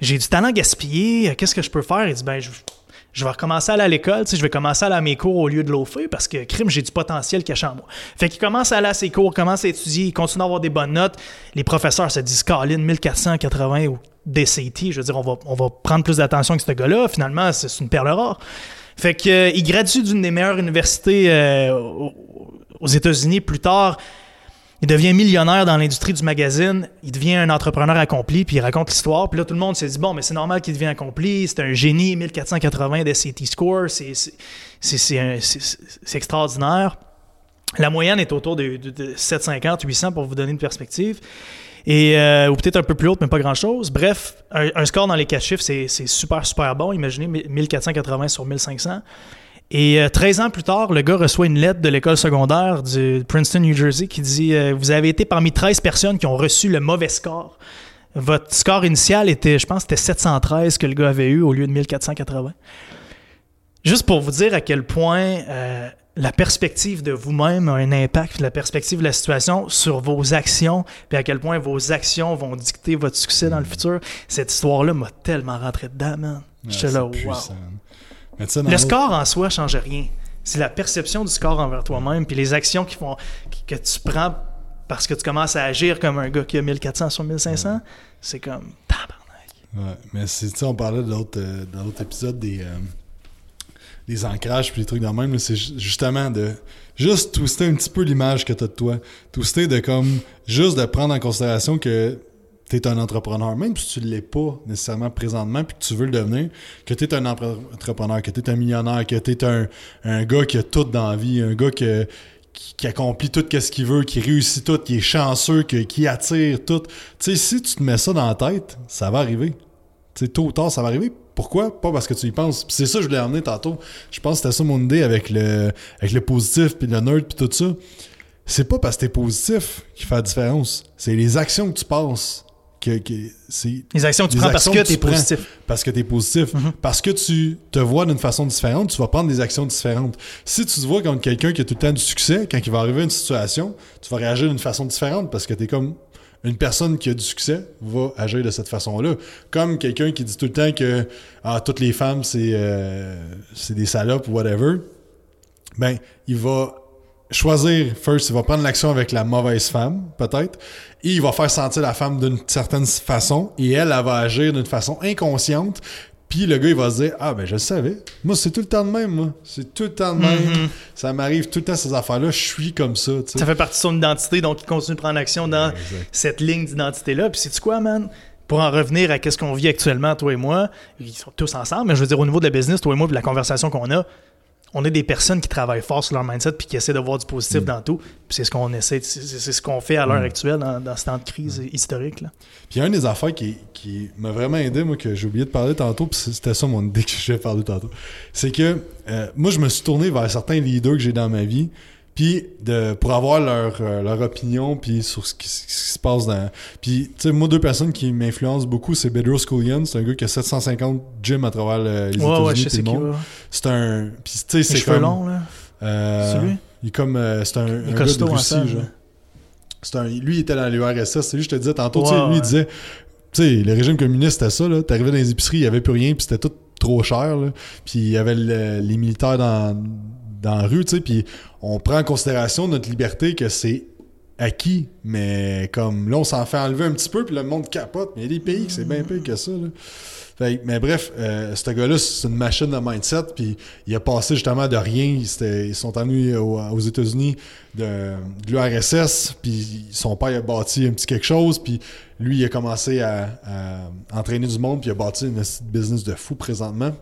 j'ai du talent gaspillé, qu'est-ce que je peux faire? Il dit Ben, je je vais recommencer à aller à l'école, je vais commencer à aller à mes cours au lieu de l'offrir parce que crime, j'ai du potentiel caché en moi. Fait qu'il commence à aller à ses cours, commence à étudier, il continue à avoir des bonnes notes. Les professeurs se disent Caroline, 1480 ou DCT, je veux dire, on va, on va prendre plus d'attention que ce gars-là. Finalement, c'est une perle rare. Fait qu'il euh, gradue d'une des meilleures universités euh, aux États-Unis plus tard. Il devient millionnaire dans l'industrie du magazine, il devient un entrepreneur accompli, puis il raconte l'histoire. Puis là, tout le monde s'est dit, bon, mais c'est normal qu'il devienne accompli, c'est un génie, 1480 d'SAT score, c'est extraordinaire. La moyenne est autour de, 750, 800 pour vous donner une perspective. Euh, ou peut-être un peu plus haute, mais pas grand-chose. Bref, un, un, score dans les quatre chiffres, c'est super, super bon. Imaginez 1480 sur 1500. Et 13 euh, ans plus tard, le gars reçoit une lettre de l'école secondaire du Princeton, New Jersey, qui dit euh, Vous avez été parmi 13 personnes qui ont reçu le mauvais score. Votre score initial était, je pense, c'était 713 que le gars avait eu au lieu de 1480. Juste pour vous dire à quel point euh, la perspective de vous-même a un impact, la perspective de la situation sur vos actions, puis à quel point vos actions vont dicter votre succès dans le futur. Cette histoire-là m'a tellement rentré dedans, man. J'étais là, wow le score en soi ne change rien. C'est la perception du score envers toi-même, puis les actions qui font, que tu prends parce que tu commences à agir comme un gars qui a 1400 sur 1500, c'est comme tabarnak. Ouais, mais c'est, on parlait de l'autre, euh, dans l'autre épisode des, euh, des ancrages puis des trucs de même, c'est justement de juste twister un petit peu l'image que tu as de toi. Twister de comme, juste de prendre en considération que tu es un entrepreneur, même si tu ne l'es pas nécessairement présentement, puis que tu veux le devenir, que tu es un entrepreneur, que tu es un millionnaire, que tu es un, un, gars qui a tout dans la vie, un gars qui, qui, accomplit tout ce qu'il veut, qui réussit tout, qui est chanceux, qui attire tout. Tu sais, si tu te mets ça dans la tête, ça va arriver. sais, tôt ou tard, ça va arriver. Pourquoi? Pas parce que tu y penses. c'est ça que je voulais emmener tantôt. Je pense que c'était ça mon idée avec le, avec le positif, puis le nerd, puis tout ça. C'est pas parce que t'es positif qui fait la différence. C'est les actions que tu passes que, c'est les actions que tu prends parce que tu es positif. Parce que tu es positif. Mm-hmm. Parce que tu te vois d'une façon différente, tu vas prendre des actions différentes. Si tu te vois comme quelqu'un qui a tout le temps du succès, quand il va arriver à une situation, tu vas réagir d'une façon différente parce que tu es comme une personne qui a du succès va agir de cette façon-là. Comme quelqu'un qui dit tout le temps que ah, toutes les femmes, c'est euh, des salopes ou whatever. Ben, il va choisir, first, il va prendre l'action avec la mauvaise femme, peut-être, et il va faire sentir la femme d'une certaine façon, et elle, elle va agir d'une façon inconsciente, puis le gars, il va se dire Ah, ben, je le savais. Moi, c'est tout le temps de même, moi. C'est tout le temps de même. Mm-hmm. Ça m'arrive tout le temps, ces affaires-là. Je suis comme ça. Ça fait partie de son identité, donc il continue de prendre action dans cette ligne d'identité-là. Puis, c'est-tu quoi, man? Pour en revenir à ce qu'on vit actuellement, toi et moi, ils sont tous ensemble, mais je veux dire, au niveau de la business, toi et moi, de la conversation qu'on a, on est des personnes qui travaillent fort sur leur mindset puis qui essaient de voir du positif mm. dans tout. c'est ce qu'on essaie, c'est ce qu'on fait à l'heure mm. actuelle dans, ce temps de crise mm. historique. Là. Puis une des affaires qui, qui m'a vraiment aidé, moi, que j'ai oublié de parler tantôt, puis c'était ça mon idée que je vais parler tantôt, c'est que euh, moi, je me suis tourné vers certains leaders que j'ai dans ma vie puis de pour avoir leur, euh, leur opinion puis sur ce qui, se passe dans puis tu sais moi deux personnes qui m'influencent beaucoup c'est Bedros Koulian c'est un gars qui a 750 gyms à travers les États-Unis monde. c'est un puis tu sais c'est comme long, là. Euh, c'est lui? il est comme euh, c'est un, il un gars de Russie genre. c'est un lui il était dans l'URSS c'est lui je te disais tantôt tu sais lui il disait tu sais le régime communiste c'était ça là. T'arrivais dans les épiceries il y avait plus rien puis c'était tout trop cher là. puis il y avait les militaires dans dans la rue, tu sais, puis on prend en considération notre liberté que c'est acquis, mais comme là, on s'en fait enlever un petit peu, puis le monde capote, mais il y a des pays que c'est bien pire que ça, mais bref, euh, ce gars-là, c'est une machine de mindset, puis il a passé justement de rien. Ils sont allés aux, États-Unis de, l'URSS, puis son père a bâti un petit quelque chose, puis lui, il a commencé à, entraîner du monde, puis il a bâti une business de fou présentement.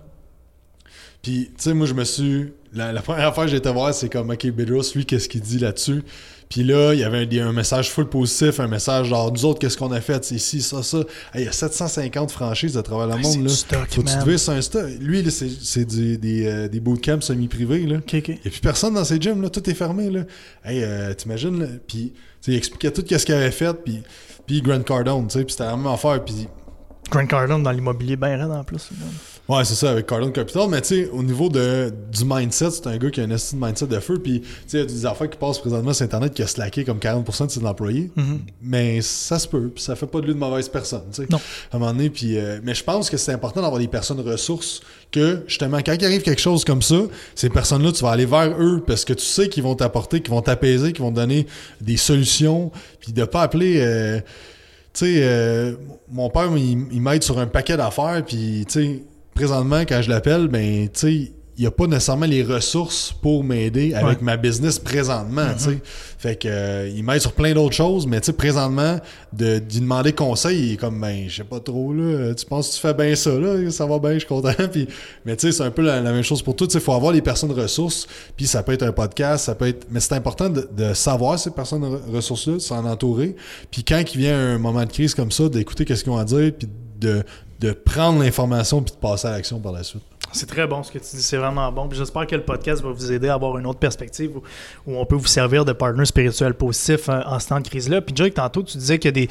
Puis, tu sais, moi, je me suis. La, première fois que j'ai été voir, c'est comme, OK, Bedros, lui, qu'est-ce qu'il dit là-dessus? Puis là, il y avait un, message full positif, un message genre, nous autres, qu'est-ce qu'on a fait? C'est ici, ça, ça. il y a 750 franchises à travers le monde. Là. Stock, Faut man. tu sur Insta. Lui, c'est des, euh, des bootcamps semi-privés. Là. Il n'y a plus personne dans ces gyms. Là. Tout est fermé. Là. Hey, euh, t'imagines? Puis, il expliquait tout ce qu'il avait fait. Puis, puis Grant Cardone, tu sais. Puis c'était la même affaire. Puis. Grant Cardone dans l'immobilier bien raide en plus. Ouais, c'est ça, avec Cardone Capital. Mais tu sais, au niveau de, du mindset, c'est un gars qui a un estime mindset de feu. Puis, tu sais, il y a des affaires qui passent présentement sur Internet qui a slacké comme 40% de ses employés. Mm-hmm. Mais ça se peut. Puis, ça fait pas de lui de mauvaise personne. Tu sais. Non. À un moment donné. Puis, euh, mais je pense que c'est important d'avoir des personnes ressources que, justement, quand il arrive quelque chose comme ça, ces personnes-là, tu vas aller vers eux parce que tu sais qu'ils vont t'apporter, qu'ils vont t'apaiser, qu'ils vont te donner des solutions. Puis, de pas appeler. Euh, sais, euh, mon père, il, il m'aide sur un paquet d'affaires. Puis, tu sais, présentement, quand je l'appelle, ben, tu sais, il n'y a pas nécessairement les ressources pour m'aider avec ma business présentement. Mm-hmm. Fait que euh, il m'aide sur plein d'autres choses, mais présentement, de, d'y demander conseil, il est comme ben, je sais pas trop là, tu penses que tu fais bien ça, là, ça va bien, je suis content. puis, mais tu sais, c'est un peu la, même chose pour tout. Il faut avoir les personnes ressources, puis ça peut être un podcast, ça peut être. Mais c'est important de, savoir ces personnes ressources-là, de s'en entourer. Puis quand il vient un moment de crise comme ça, d'écouter qu'est-ce qu'ils ont à dire, puis de, de prendre l'information puis de passer à l'action par la suite. C'est très bon ce que tu dis, c'est vraiment bon. j'espère que le podcast va vous aider à avoir une autre perspective où, on peut vous servir de partner spirituel positif hein, en, ce temps de crise-là. Puis Jake, tantôt, tu disais que des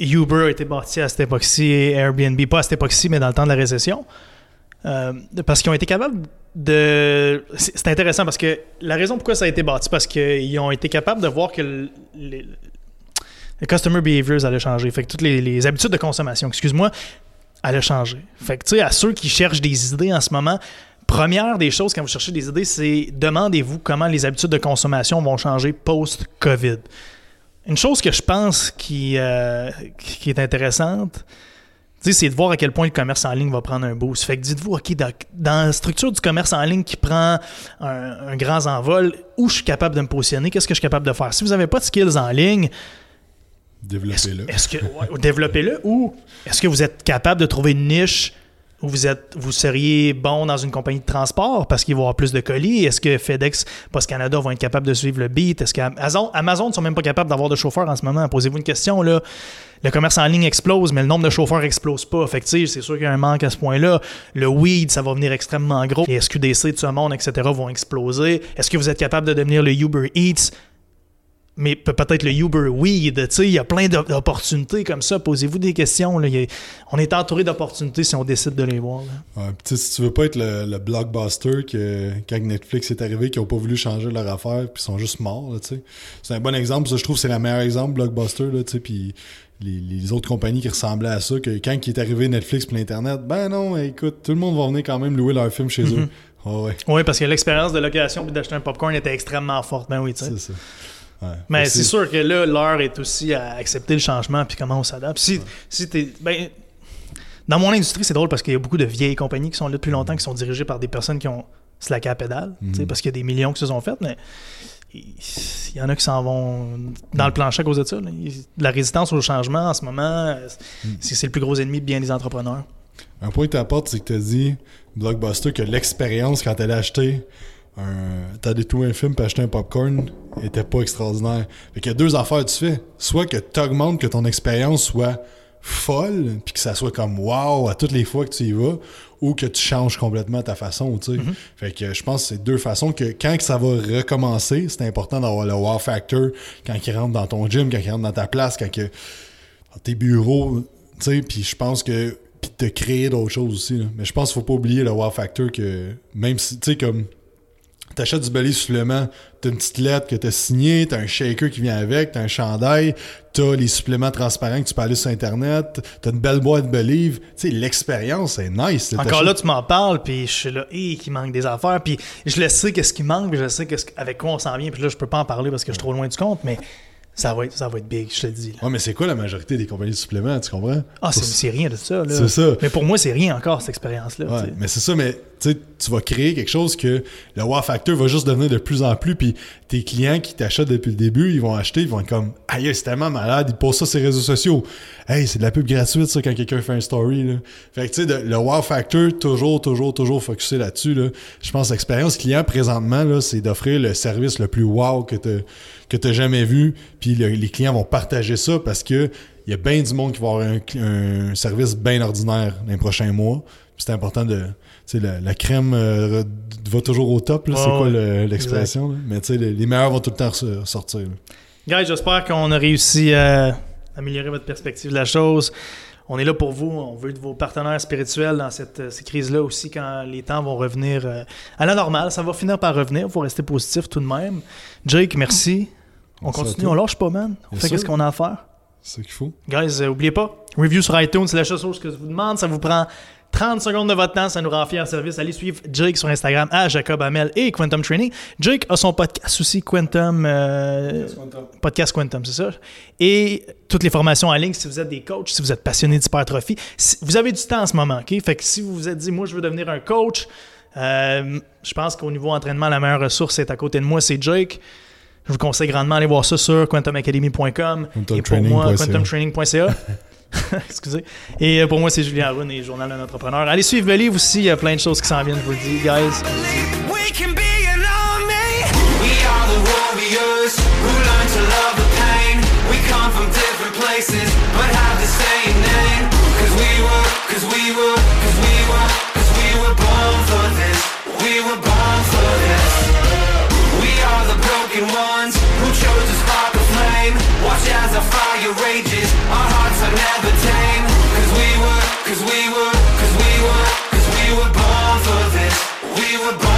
Uber a été bâti à cette époque-ci et Airbnb, pas à cette époque-ci, mais dans le temps de la récession. Euh, parce qu'ils ont été capables de. C'est intéressant parce que la raison pourquoi ça a été bâti, parce qu'ils ont été capables de voir que les, customer behaviors allaient changer. Fait que toutes les habitudes de consommation, excuse-moi, allait changer. Fait que, tu sais, à ceux qui cherchent des idées en ce moment, première des choses quand vous cherchez des idées, c'est demandez-vous comment les habitudes de consommation vont changer post-COVID. Une chose que je pense qui, euh, qui est intéressante, c'est de voir à quel point le commerce en ligne va prendre un boost. Fait que dites-vous, OK, dans, la structure du commerce en ligne qui prend un, grand envol, où je suis capable de me positionner, qu'est-ce que je suis capable de faire? Si vous n'avez pas de skills en ligne, Développez-le. Est-ce développez-le ou est-ce que vous êtes capable de trouver une niche êtes, vous seriez bon dans une compagnie de transport parce qu'il va y avoir plus de colis? Est-ce que FedEx, Post Canada vont être capables de suivre le beat? Est-ce qu'Amazon Amazon ne sont même pas capables d'avoir de chauffeurs en ce moment? Posez-vous une question. Le commerce en ligne explose, mais le nombre de chauffeurs explose pas. Fait c'est sûr qu'il y a un manque à ce point-là. Le weed, ça va venir extrêmement gros. Les SQDC de ce monde, etc., vont exploser. Est-ce que vous êtes capable de devenir le Uber Eats? Mais peut-être le Uber Weed, il y a plein d'opportunités comme ça. Posez-vous des questions. on est entouré d'opportunités si on décide de les voir. si tu veux pas être le, blockbuster que quand Netflix est arrivé, qui n'ont pas voulu changer leur affaire, puis sont juste morts. C'est un bon exemple. Ça, je trouve c'est le meilleur exemple, blockbuster. puis les, autres compagnies qui ressemblaient à ça, que quand il est arrivé Netflix pour l'Internet, ben non, écoute, tout le monde va venir quand même louer leur film chez eux. Mm-hmm. Ah oui, parce que l'expérience de location et d'acheter un popcorn était extrêmement forte. Ben oui, tu sais. C'est ça mais c'est sûr que là, l'heure est aussi à accepter le changement puis comment on s'adapte. Si, si t'es. Ben, dans mon industrie, c'est drôle parce qu'il y a beaucoup de vieilles compagnies qui sont là depuis longtemps, qui sont dirigées par des personnes qui ont slacké à pédale, mm parce qu'il y a des millions qui se sont faites, mais il y en a qui s'en vont dans le plancher à cause de ça. La résistance au changement en ce moment, mm. c'est le plus gros ennemi de bien des entrepreneurs. Un point que tu apportes, c'est que tu as dit, Blockbuster, que l'expérience quand elle a acheté t'as détourné un film pour acheter un popcorn était pas extraordinaire. Fait qu'il y a deux affaires que tu fais. Soit que tu augmentes que ton expérience soit folle, puis que ça soit comme wow à toutes les fois que tu y vas, ou que tu changes complètement ta façon, tu sais. Mm-hmm. Fait que je pense que c'est deux façons que quand que ça va recommencer, c'est important d'avoir le wow factor quand il rentre dans ton gym, quand il rentre dans ta place, quand que dans tes bureaux, tu sais, puis je pense que puis te créer d'autres choses aussi. Mais je pense qu'il faut pas oublier le wow factor que même si tu sais comme t'achètes du belly supplément, t'as une petite lettre que t'as signée, t'as un shaker qui vient avec, t'as un chandail, t'as les suppléments transparents que tu peux aller sur Internet, t'as une belle boîte de Believe. Tu sais, l'expérience, c'est nice. Encore là, tu m'en parles, puis je suis là, hé, qui manque des affaires, puis je le sais qu'est-ce qui manque, puis je sais avec quoi on s'en vient, puis là, je peux pas en parler parce que je suis trop loin du compte, mais ça va, être, ça va être big, je te le dis. Ouais, mais c'est quoi la majorité des compagnies de suppléments, tu comprends? Ah, c'est rien de ça. C'est ça. Mais pour moi, c'est rien encore, cette expérience-là. Ouais, mais c'est ça, mais tu vas créer quelque chose que le wow factor va juste devenir de plus en plus, puis tes clients qui t'achètent depuis le début, ils vont acheter, ils vont être comme « Aïe, c'est tellement malade, ils posent ça sur les réseaux sociaux. Hey, c'est de la pub gratuite, ça, quand quelqu'un fait un story. Là. » Fait que, tu sais, le wow factor, toujours, toujours, toujours focusé là-dessus. Là. Je pense l'expérience client, présentement, c'est d'offrir le service le plus wow que tu que tu jamais vu, puis les clients vont partager ça parce que il y a bien du monde qui va avoir un, service bien ordinaire dans les prochains mois. C'est important de. La, la crème euh, va toujours au top, c'est quoi l'expression? Mais les, les meilleurs vont tout le temps sortir. Guys, j'espère qu'on a réussi à améliorer votre perspective de la chose. On est là pour vous. On veut être vos partenaires spirituels dans cette, ces crises-là aussi quand les temps vont revenir euh, à la normale. Ça va finir par revenir. Il faut rester positif tout de même. Jake, merci. On continue, on lâche pas, man. On fait ce qu'on a à faire. C'est ce qu'il faut. Guys, euh, oubliez pas, review sur iTunes, c'est la chose que je vous demande. Ça vous prend 30 secondes de votre temps, ça nous rend fiers service. Allez suivre Jake sur Instagram à Jacob Amel et Quantum Training. Jake a son podcast aussi, Quantum. Euh, podcast Quantum, c'est ça. Et toutes les formations en ligne, si vous êtes des coachs, si vous êtes passionné d'hypertrophie, vous avez du temps en ce moment, OK? Fait que si vous vous êtes dit, moi, je veux devenir un coach, euh, je pense qu'au niveau entraînement, la meilleure ressource est à côté de moi, c'est Jake. Je vous conseille grandement d'aller voir ça sur quantumacademy.com et pour moi, quantumtraining.ca. Excusez. Et euh, pour moi, c'est Julien Arun et Journal d'un entrepreneur. Allez suivre le livre aussi, il y a plein de choses qui s'en viennent, je vous le dis, guys. never we were, we we we were born for this. We were born